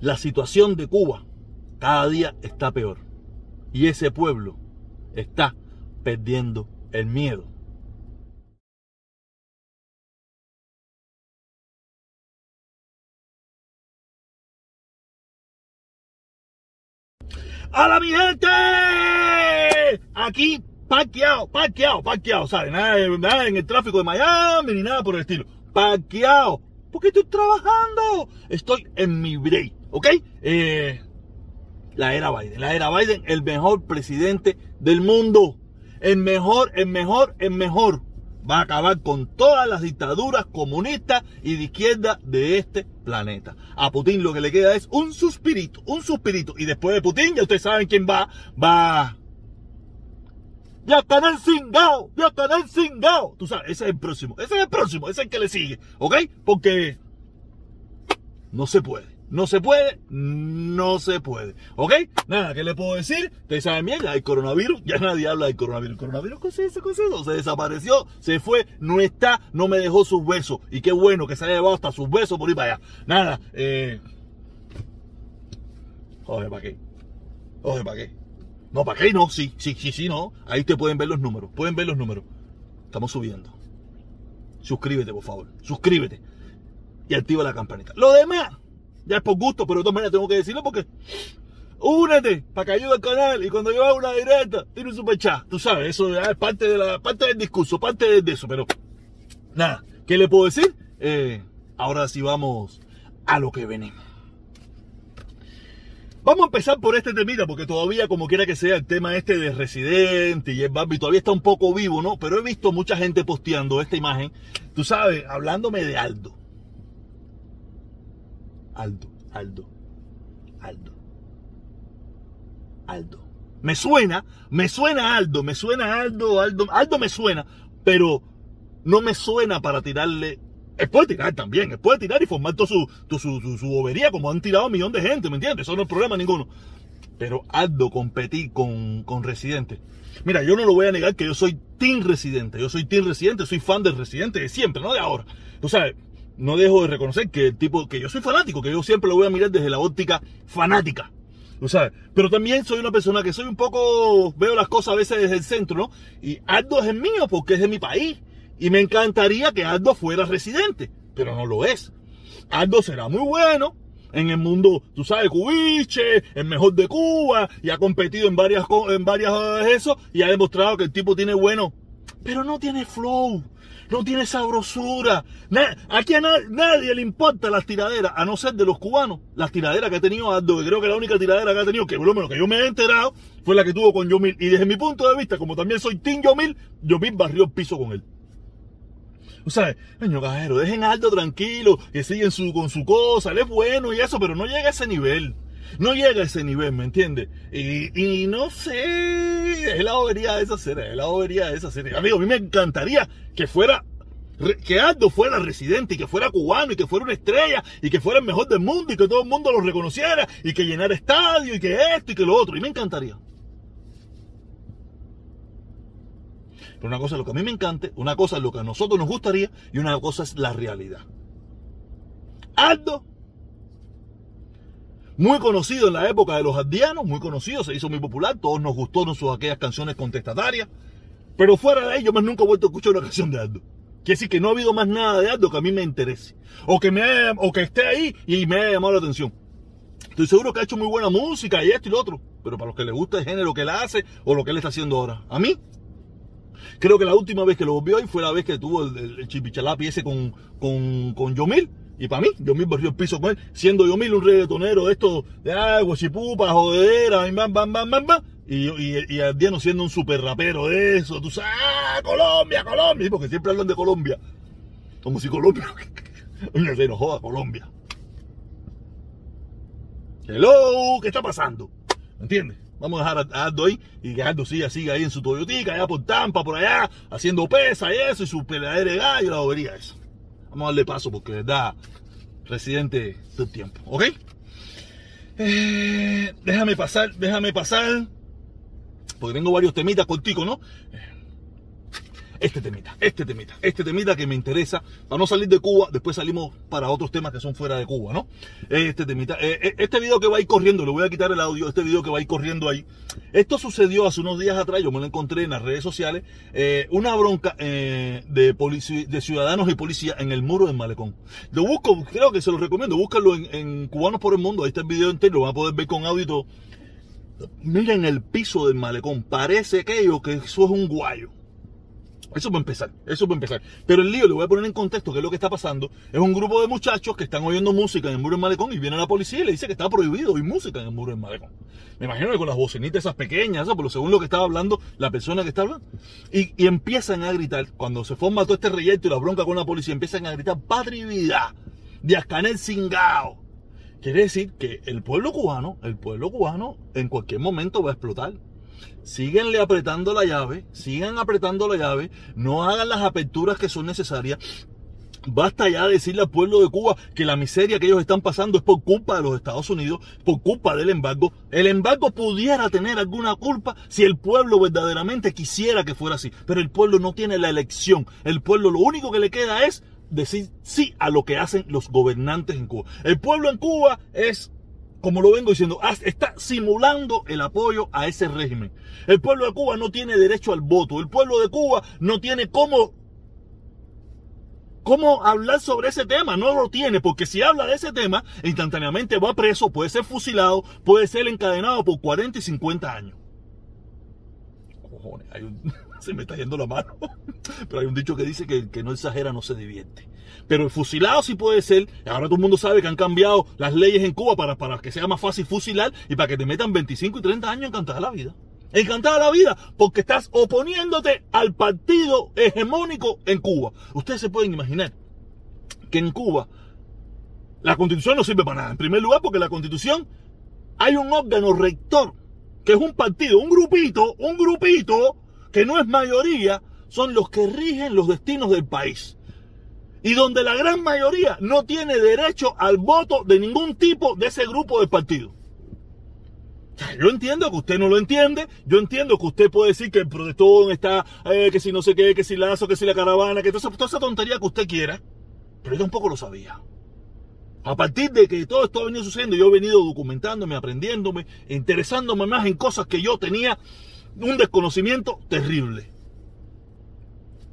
la situación de Cuba cada día está peor. Y ese pueblo está perdiendo el miedo. ¡Hola mi gente! Aquí parqueado, parqueado, parqueado, ¿sabes? Nada, nada en el tráfico de Miami ni nada por el estilo. Parqueado. Porque estoy trabajando. Estoy en mi break, ¿ok? Eh, la era Biden. La era Biden, el mejor presidente del mundo. El mejor, el mejor, el mejor. Va a acabar con todas las dictaduras comunistas y de izquierda de este planeta. A Putin lo que le queda es un suspirito, un suspirito. Y después de Putin, ya ustedes saben quién va, va ya está el cingao, ya está el cingao. Tú sabes, ese es el próximo, ese es el próximo, ese es el que le sigue, ¿ok? Porque no se puede. No se puede, no se puede. ¿Ok? Nada, ¿qué le puedo decir? Ustedes saben bien, hay coronavirus, ya nadie habla del coronavirus. El coronavirus, ¿qué es eso? ¿Qué es eso? Se desapareció, se fue, no está, no me dejó sus besos. Y qué bueno que se haya llevado hasta sus besos por ir para allá. Nada, eh. Oye, ¿para qué? Oye, ¿para qué? No, ¿para qué? No, sí, sí, sí, sí, no. Ahí te pueden ver los números, pueden ver los números. Estamos subiendo. Suscríbete, por favor. Suscríbete. Y activa la campanita. Lo demás ya es por gusto, pero de todas maneras tengo que decirlo porque únete para que ayude al canal y cuando yo haga una directa, tiene un super chat. Tú sabes, eso es parte, de la, parte del discurso, parte de eso, pero nada, ¿qué le puedo decir? Eh, ahora sí vamos a lo que venimos. Vamos a empezar por este temita, porque todavía, como quiera que sea, el tema este de Residente y el Bambi todavía está un poco vivo, ¿no? Pero he visto mucha gente posteando esta imagen, tú sabes, hablándome de Aldo. Aldo, Aldo, Aldo, Aldo. Me suena, me suena Aldo, me suena Aldo, Aldo, Aldo me suena, pero no me suena para tirarle. Es puede tirar también, es puede tirar y formar toda su, su, su, bobería como han tirado un millón de gente, ¿me entiendes? Eso no es problema ninguno. Pero Aldo competir con, con Residente. Mira, yo no lo voy a negar que yo soy Team Residente. Yo soy Team Residente, soy fan del Residente de siempre, no de ahora. Tú sabes, no dejo de reconocer que el tipo, que yo soy fanático, que yo siempre lo voy a mirar desde la óptica fanática. ¿Lo sabes? Pero también soy una persona que soy un poco, veo las cosas a veces desde el centro, ¿no? Y Aldo es mío porque es de mi país. Y me encantaría que Aldo fuera residente, pero no lo es. Aldo será muy bueno en el mundo, tú sabes, cubiche, el mejor de Cuba, y ha competido en varias, en varias de eso, y ha demostrado que el tipo tiene bueno, pero no tiene flow no tiene sabrosura. aquí a nadie le importa las tiraderas, a no ser de los cubanos. Las tiraderas que ha tenido Aldo, que creo que la única tiradera que ha tenido, que por lo menos que yo me he enterado, fue la que tuvo con Yomil. Y desde mi punto de vista, como también soy Team Yomil, Yomil barrió el piso con él. O sea, señor cajero, dejen a Aldo tranquilo, que siguen su, con su cosa, él es bueno y eso, pero no llega a ese nivel. No llega a ese nivel, ¿me entiendes? Y, no sé, es la bobería de esa serie, es la bobería de esa serie. Amigo, a mí me encantaría que fuera, que Aldo fuera residente y que fuera cubano y que fuera una estrella y que fuera el mejor del mundo y que todo el mundo lo reconociera y que llenara estadio y que esto y que lo otro. Y me encantaría. Pero una cosa es lo que a mí me encanta, una cosa es lo que a nosotros nos gustaría y una cosa es la realidad. Aldo muy conocido en la época de los aldeanos, muy conocido, se hizo muy popular, todos nos gustó sus aquellas canciones contestatarias, pero fuera de ello, más nunca he vuelto a escuchar una canción de Aldo. Quiere decir que no ha habido más nada de Aldo que a mí me interese, o que, me o que esté ahí y me haya llamado la atención. Estoy seguro que ha hecho muy buena música y esto y lo otro, pero para los que les gusta el género que él hace o lo que él está haciendo ahora, a mí Creo que la última vez que lo vio ahí fue la vez que tuvo el, chipichalapi ese con, con, con Yomil. Y para mí, yo mismo barrió el piso con él, siendo yo mismo un reggaetonero de esto, de agua, chipupa, jodera, y bam, bam, bam, bam, bam. Y, y, y al día no siendo un super rapero de eso, tú sabes, ¡ah, Colombia, Colombia! Porque siempre hablan de Colombia. Como si Colombia, no se nos joda Colombia. Hello, ¿qué está pasando? ¿Me entiendes? Vamos a dejar a Aldo ahí y que Aldo siga, siga ahí en su Toyotica, allá por Tampa, por allá, haciendo pesa y eso, y su peleadera de gallo, la bobería eso. Vamos a darle paso porque, verdad, residente del tiempo, ¿ok? Eh, déjame pasar, déjame pasar, porque tengo varios temitas contigo, ¿no? Este temita, este temita, este temita que me interesa. Para no salir de Cuba, después salimos para otros temas que son fuera de Cuba, ¿no? Este temita, eh, eh, este video que va a ir corriendo, le voy a quitar el audio, este video que va a ir corriendo ahí. Esto sucedió hace unos días atrás, yo me lo encontré en las redes sociales, eh, una bronca de, de ciudadanos y policía en el muro del malecón. Lo busco, creo que se lo recomiendo, búscalo en, Cubanos por el Mundo, ahí está el video entero, lo van a poder ver con audio y todo. Miren el piso del malecón, parece aquello que eso es un guayo. Eso puede empezar, eso puede empezar. Pero el lío, le voy a poner en contexto qué es lo que está pasando. Es un grupo de muchachos que están oyendo música en el muro del malecón y viene la policía y le dice que está prohibido oír música en el muro del malecón. Me imagino que con las bocinitas esas pequeñas, ¿sabes? pero según lo que estaba hablando la persona que está hablando. Y, empiezan a gritar, cuando se forma todo este reyerto y la bronca con la policía, empiezan a gritar patria y vida, de Ascanel Singao. Quiere decir que el pueblo cubano, el pueblo cubano en cualquier momento va a explotar síguenle apretando la llave, sigan apretando la llave, no hagan las aperturas que son necesarias. Basta ya decirle al pueblo de Cuba que la miseria que ellos están pasando es por culpa de los Estados Unidos, por culpa del embargo. El embargo pudiera tener alguna culpa si el pueblo verdaderamente quisiera que fuera así, pero el pueblo no tiene la elección. El pueblo lo único que le queda es decir sí a lo que hacen los gobernantes en Cuba. El pueblo en Cuba es como lo vengo diciendo, está simulando el apoyo a ese régimen. El pueblo de Cuba no tiene derecho al voto. El pueblo de Cuba no tiene cómo, cómo hablar sobre ese tema. No lo tiene, porque si habla de ese tema, instantáneamente va preso, puede ser fusilado, puede ser encadenado por 40 y 50 años. Cojones, se me está yendo la mano. Pero hay un dicho que dice que el que no exagera no se divierte. Pero el fusilado sí puede ser. Ahora todo el mundo sabe que han cambiado las leyes en Cuba para, para que sea más fácil fusilar y para que te metan 25 y 30 años encantada la vida. Encantada la vida porque estás oponiéndote al partido hegemónico en Cuba. Ustedes se pueden imaginar que en Cuba la constitución no sirve para nada. En primer lugar porque la constitución hay un órgano rector que es un partido, un grupito, un grupito que no es mayoría, son los que rigen los destinos del país y donde la gran mayoría no tiene derecho al voto de ningún tipo de ese grupo de partido. Yo entiendo que usted no lo entiende, yo entiendo que usted puede decir que el protestón está, eh, que si no sé qué, que si Lazo, que si la caravana, que toda esa, tontería que usted quiera, pero yo tampoco lo sabía. A partir de que todo esto ha venido sucediendo, yo he venido documentándome, aprendiéndome, interesándome más en cosas que yo tenía un desconocimiento terrible.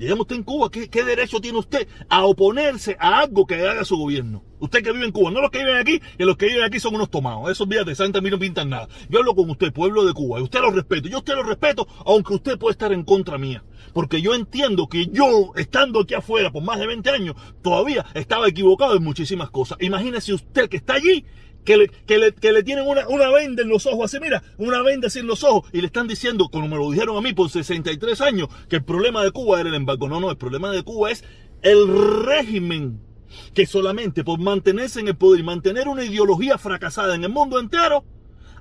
Digamos usted en Cuba, ¿qué, derecho tiene usted a oponerse a algo que haga su gobierno? Usted que vive en Cuba, no los que viven aquí, que los que viven aquí son unos tomados. Esos días de Santa mí no pintan nada. Yo hablo con usted, pueblo de Cuba, y usted lo respeto. Yo usted lo respeto, aunque usted puede estar en contra mía. Porque yo entiendo que yo, estando aquí afuera por más de 20 años, todavía estaba equivocado en muchísimas cosas. Imagínese usted que está allí que le, que le, que le tienen una, una, venda en los ojos, así mira, una venda así en los ojos, y le están diciendo, como me lo dijeron a mí por 63 años, que el problema de Cuba era el embargo. No, no, el problema de Cuba es el régimen que solamente por mantenerse en el poder y mantener una ideología fracasada en el mundo entero,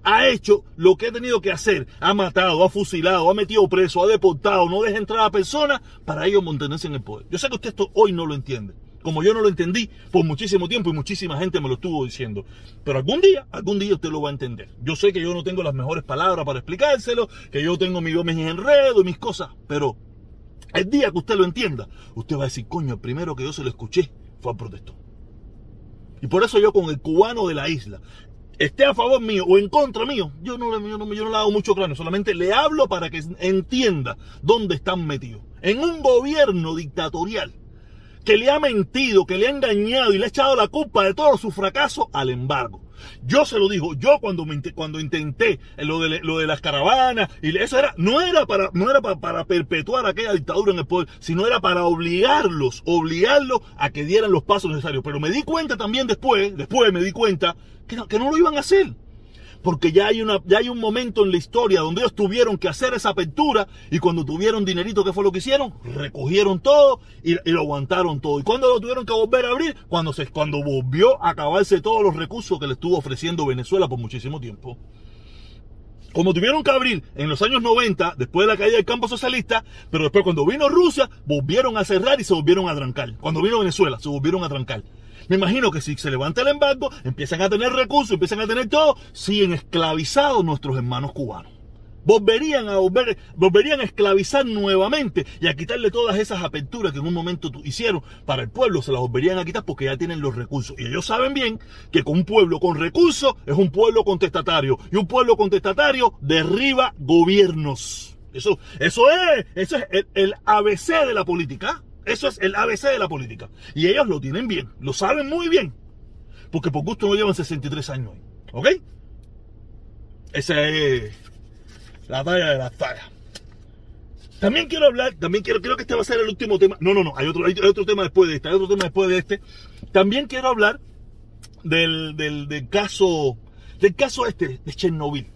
ha hecho lo que ha tenido que hacer. Ha matado, ha fusilado, ha metido preso, ha deportado, no deja entrar a personas para ellos mantenerse en el poder. Yo sé que usted esto hoy no lo entiende como yo no lo entendí por muchísimo tiempo y muchísima gente me lo estuvo diciendo. Pero algún día, algún día usted lo va a entender. Yo sé que yo no tengo las mejores palabras para explicárselo, que yo tengo mis, mis enredos mis cosas, pero el día que usted lo entienda, usted va a decir, coño, el primero que yo se lo escuché fue al protestón. Y por eso yo con el cubano de la isla, esté a favor mío o en contra mío, yo no, yo no, yo no le hago mucho cráneo, solamente le hablo para que entienda dónde están metidos. En un gobierno dictatorial que le ha mentido, que le ha engañado y le ha echado la culpa de todo su fracaso al embargo. Yo se lo digo, yo cuando, cuando intenté lo de, lo de las caravanas, y eso era, no era, para, no era para, perpetuar aquella dictadura en el poder, sino era para obligarlos, obligarlos a que dieran los pasos necesarios. Pero me di cuenta también después, después me di cuenta que que no lo iban a hacer porque ya hay, una, ya hay un momento en la historia donde ellos tuvieron que hacer esa apertura y cuando tuvieron dinerito, ¿qué fue lo que hicieron? Recogieron todo y, lo aguantaron todo. ¿Y cuando lo tuvieron que volver a abrir? Cuando, se, cuando volvió a acabarse todos los recursos que le estuvo ofreciendo Venezuela por muchísimo tiempo. Como tuvieron que abrir en los años 90, después de la caída del campo socialista, pero después cuando vino Rusia, volvieron a cerrar y se volvieron a trancar. Cuando vino Venezuela, se volvieron a trancar. Me imagino que si se levanta el embargo, empiezan a tener recursos, empiezan a tener todo, siguen esclavizados nuestros hermanos cubanos. volverían a volver, volverían a esclavizar nuevamente y a quitarle todas esas aperturas que en un momento hicieron para el pueblo, se las volverían a quitar porque ya tienen los recursos. Y ellos saben bien que con un pueblo con recursos es un pueblo contestatario y un pueblo contestatario derriba gobiernos. Eso, eso es, eso es el, el ABC de la política. Eso es el ABC de la política. Y ellos lo tienen bien, lo saben muy bien. Porque por gusto no llevan 63 años. ¿Ok? Esa es la talla de las tallas. También quiero hablar, también quiero, creo que este va a ser el último tema. No, no, no, hay otro, hay otro tema después de este, hay otro tema después de este. También quiero hablar del, del, del caso, del caso este de Chernobyl.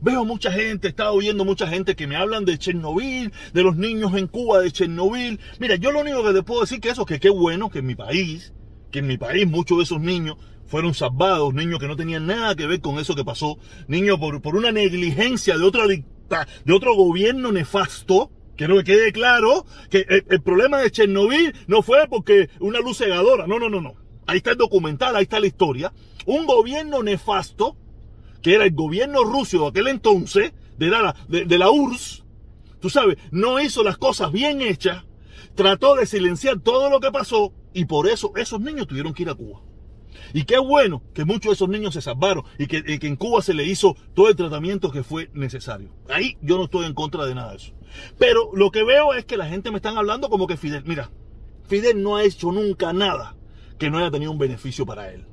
Veo mucha gente, he estado viendo mucha gente que me hablan de Chernobyl, de los niños en Cuba de Chernobyl. Mira, yo lo único que te puedo decir que eso, que qué bueno que en mi país, que en mi país muchos de esos niños fueron salvados, niños que no tenían nada que ver con eso que pasó, niños por, por una negligencia de otra de otro gobierno nefasto, Quiero que quede claro que el, problema de Chernobyl no fue porque una luz cegadora. No, no, no, no. Ahí está el documental, ahí está la historia. Un gobierno nefasto, que era el gobierno ruso de aquel entonces, de la, URSS, tú sabes, no hizo las cosas bien hechas, trató de silenciar todo lo que pasó y por eso esos niños tuvieron que ir a Cuba. Y qué bueno que muchos de esos niños se salvaron y que, en Cuba se le hizo todo el tratamiento que fue necesario. Ahí yo no estoy en contra de nada de eso. Pero lo que veo es que la gente me están hablando como que Fidel, mira, Fidel no ha hecho nunca nada que no haya tenido un beneficio para él.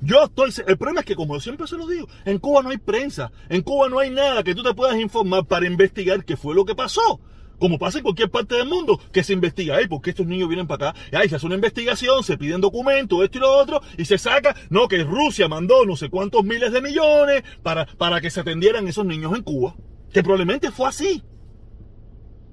Yo estoy, el problema es que como siempre se lo digo, en Cuba no hay prensa, en Cuba no hay nada que tú te puedas informar para investigar qué fue lo que pasó como pasa en cualquier parte del mundo, que se investiga, ¿eh? porque estos niños vienen para acá? Ahí se hace una investigación, se piden documentos, esto y lo otro, y se saca, no, que Rusia mandó no sé cuántos miles de millones para, para que se atendieran esos niños en Cuba. Que probablemente fue así.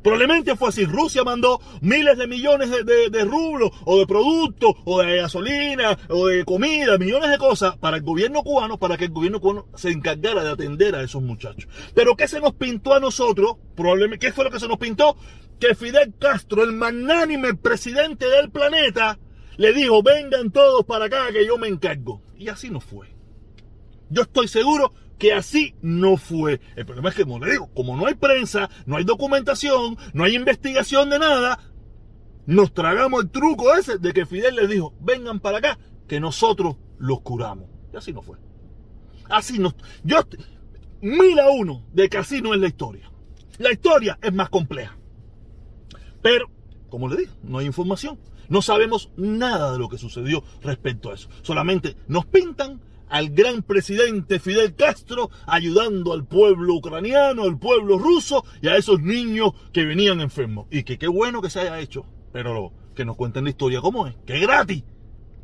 Probablemente fue así. Rusia mandó miles de millones de, rublos o de productos o de gasolina o de comida, millones de cosas para el gobierno cubano, para que el gobierno cubano se encargara de atender a esos muchachos. Pero ¿qué se nos pintó a nosotros? Probablemente, ¿qué fue lo que se nos pintó? Que Fidel Castro, el magnánime presidente del planeta, le dijo, vengan todos para acá que yo me encargo. Y así no fue. Yo estoy seguro que así no fue. El problema es que, como le digo, como no hay prensa, no hay documentación, no hay investigación de nada, nos tragamos el truco ese de que Fidel les dijo, vengan para acá, que nosotros los curamos. Y así no fue. Así no. Yo, mil a uno de que así no es la historia. La historia es más compleja. Pero, como le digo, no hay información. No sabemos nada de lo que sucedió respecto a eso. Solamente nos pintan al gran presidente Fidel Castro ayudando al pueblo ucraniano, al pueblo ruso y a esos niños que venían enfermos. Y que qué bueno que se haya hecho, pero que nos cuenten la historia cómo es, que gratis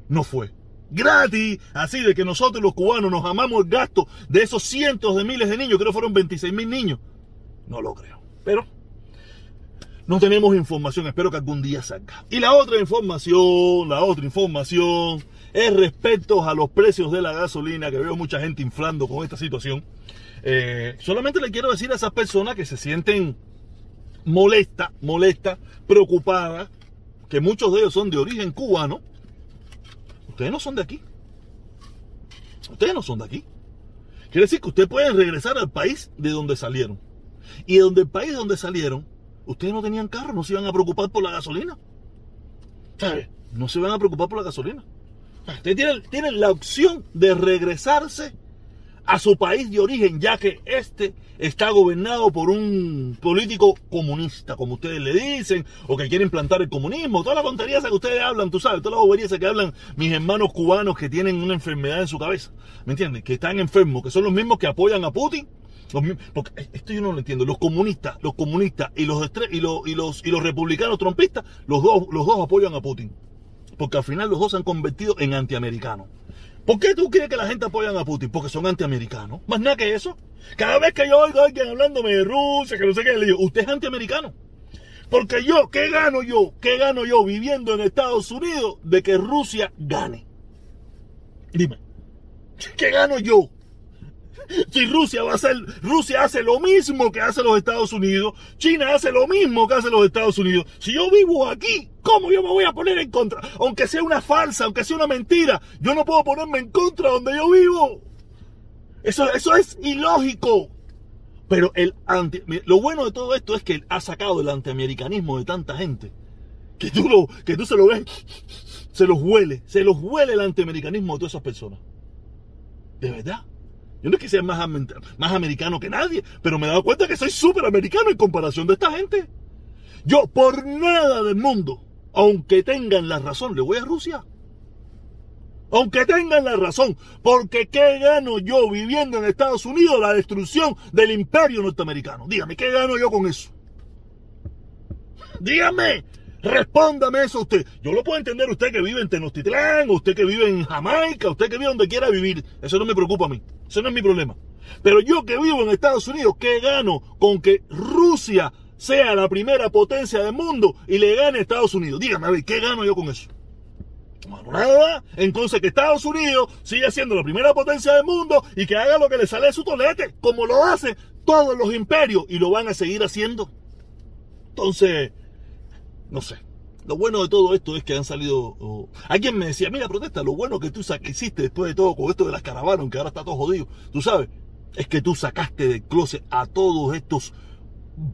no fue. Gratis, así de que nosotros los cubanos nos amamos el gasto de esos cientos de miles de niños, creo fueron 26 mil niños. No lo creo, pero no tenemos información, espero que algún día salga. Y la otra información, la otra información es respecto a los precios de la gasolina, que veo mucha gente inflando con esta situación. Eh, solamente le quiero decir a esas personas que se sienten molesta, molesta, preocupada, que muchos de ellos son de origen cubano. Ustedes no son de aquí. Ustedes no son de aquí. Quiere decir que ustedes pueden regresar al país de donde salieron. Y de donde el país de donde salieron, ustedes no tenían carro, no se iban a preocupar por la gasolina. ¿Sabe? No se van a preocupar por la gasolina. Tienen, la opción de regresarse a su país de origen, ya que este está gobernado por un político comunista, como ustedes le dicen, o que quiere implantar el comunismo, toda la tontería que ustedes hablan, tú sabes, toda la bobería que hablan mis hermanos cubanos que tienen una enfermedad en su cabeza, ¿me entiendes? Que están enfermos, que son los mismos que apoyan a Putin, porque esto yo no lo entiendo, los comunistas, los comunistas y los, y y los republicanos trompistas, los dos, los dos apoyan a Putin. Porque al final los dos se han convertido en antiamericanos. ¿Por qué tú crees que la gente apoya a Putin? Porque son antiamericanos. Más nada que eso. Cada vez que yo oigo a alguien hablándome de Rusia, que no sé qué, le digo, usted es antiamericano. Porque yo, ¿qué gano yo? ¿Qué gano yo viviendo en Estados Unidos de que Rusia gane? Dime, ¿qué gano yo? Si Rusia va a hacer, Rusia hace lo mismo que hace los Estados Unidos, China hace lo mismo que hace los Estados Unidos. Si yo vivo aquí, ¿cómo yo me voy a poner en contra? Aunque sea una falsa, aunque sea una mentira, yo no puedo ponerme en contra donde yo vivo. Eso, eso es ilógico. Pero el anti, lo bueno de todo esto es que ha sacado el antiamericanismo de tanta gente. Que tú, lo, que tú se lo ves, se los huele, se los huele el antiamericanismo de todas esas personas. De verdad. Yo no es que sea más, más americano que nadie, pero me he dado cuenta que soy súper americano en comparación de esta gente. Yo por nada del mundo, aunque tengan la razón, le voy a Rusia. Aunque tengan la razón, porque ¿qué gano yo viviendo en Estados Unidos la destrucción del imperio norteamericano? Dígame, ¿qué gano yo con eso? Dígame, respóndame eso usted. Yo lo puedo entender usted que vive en Tenochtitlán, usted que vive en Jamaica, usted que vive donde quiera vivir. Eso no me preocupa a mí, eso no es mi problema. Pero yo que vivo en Estados Unidos, ¿qué gano con que Rusia sea la primera potencia del mundo y le gane a Estados Unidos? Dígame, a ver, ¿qué gano yo con eso? nada. Entonces que Estados Unidos siga siendo la primera potencia del mundo y que haga lo que le sale de su tolete, como lo hacen todos los imperios y lo van a seguir haciendo. Entonces, no sé. Lo bueno de todo esto es que han salido. alguien me decía, mira, protesta, lo bueno que tú hiciste después de todo con esto de las caravanas, aunque ahora está todo jodido, tú sabes, es que tú sacaste del closet a todos estos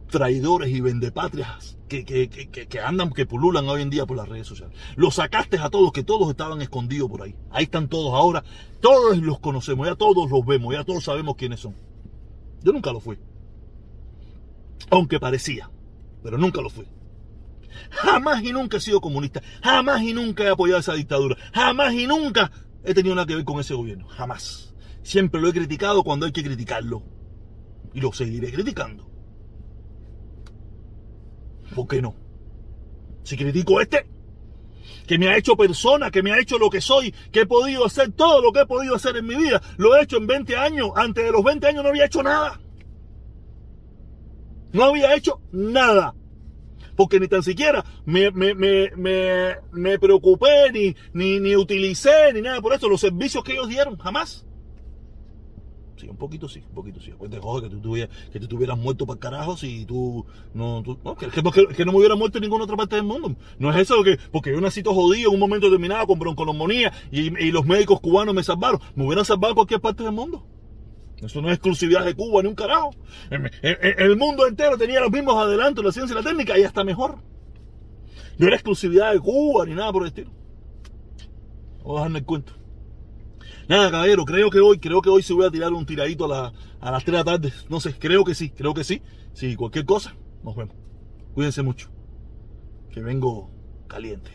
traidores y vendepatrias que, que, que, andan, que pululan hoy en día por las redes sociales. Los sacaste a todos, que todos estaban escondidos por ahí. Ahí están todos ahora. Todos los conocemos, ya todos los vemos, ya todos sabemos quiénes son. Yo nunca lo fui. Aunque parecía, pero nunca lo fui. Jamás y nunca he sido comunista. Jamás y nunca he apoyado esa dictadura. Jamás y nunca he tenido nada que ver con ese gobierno. Jamás. Siempre lo he criticado cuando hay que criticarlo. Y lo seguiré criticando. ¿Por qué no? Si critico este, que me ha hecho persona, que me ha hecho lo que soy, que he podido hacer todo lo que he podido hacer en mi vida, lo he hecho en 20 años, antes de los 20 años no había hecho nada. No había hecho nada. Porque ni tan siquiera me, me, me, me preocupé, ni, ni, ni utilicé, ni nada por eso, los servicios que ellos dieron, jamás un poquito sí, un poquito sí. Después te que tú, tuvieras, que tú estuvieras muerto para carajo si tú no, no que, que, no me hubiera muerto en ninguna otra parte del mundo. No es eso que, porque yo nací jodido en un momento determinado con broncolommonía y, los médicos cubanos me salvaron. Me hubieran salvado cualquier parte del mundo. Eso no es exclusividad de Cuba ni un carajo. El, mundo entero tenía los mismos adelantos, la ciencia y la técnica y hasta mejor. No era exclusividad de Cuba ni nada por el estilo. Vamos a dejarme el cuento. Nada, caballero, creo que hoy, creo que hoy se voy a tirar un tiradito a, a las 3 de la tarde. No sé, creo que sí, creo que sí. Si cualquier cosa, nos vemos. Cuídense mucho. Que vengo caliente.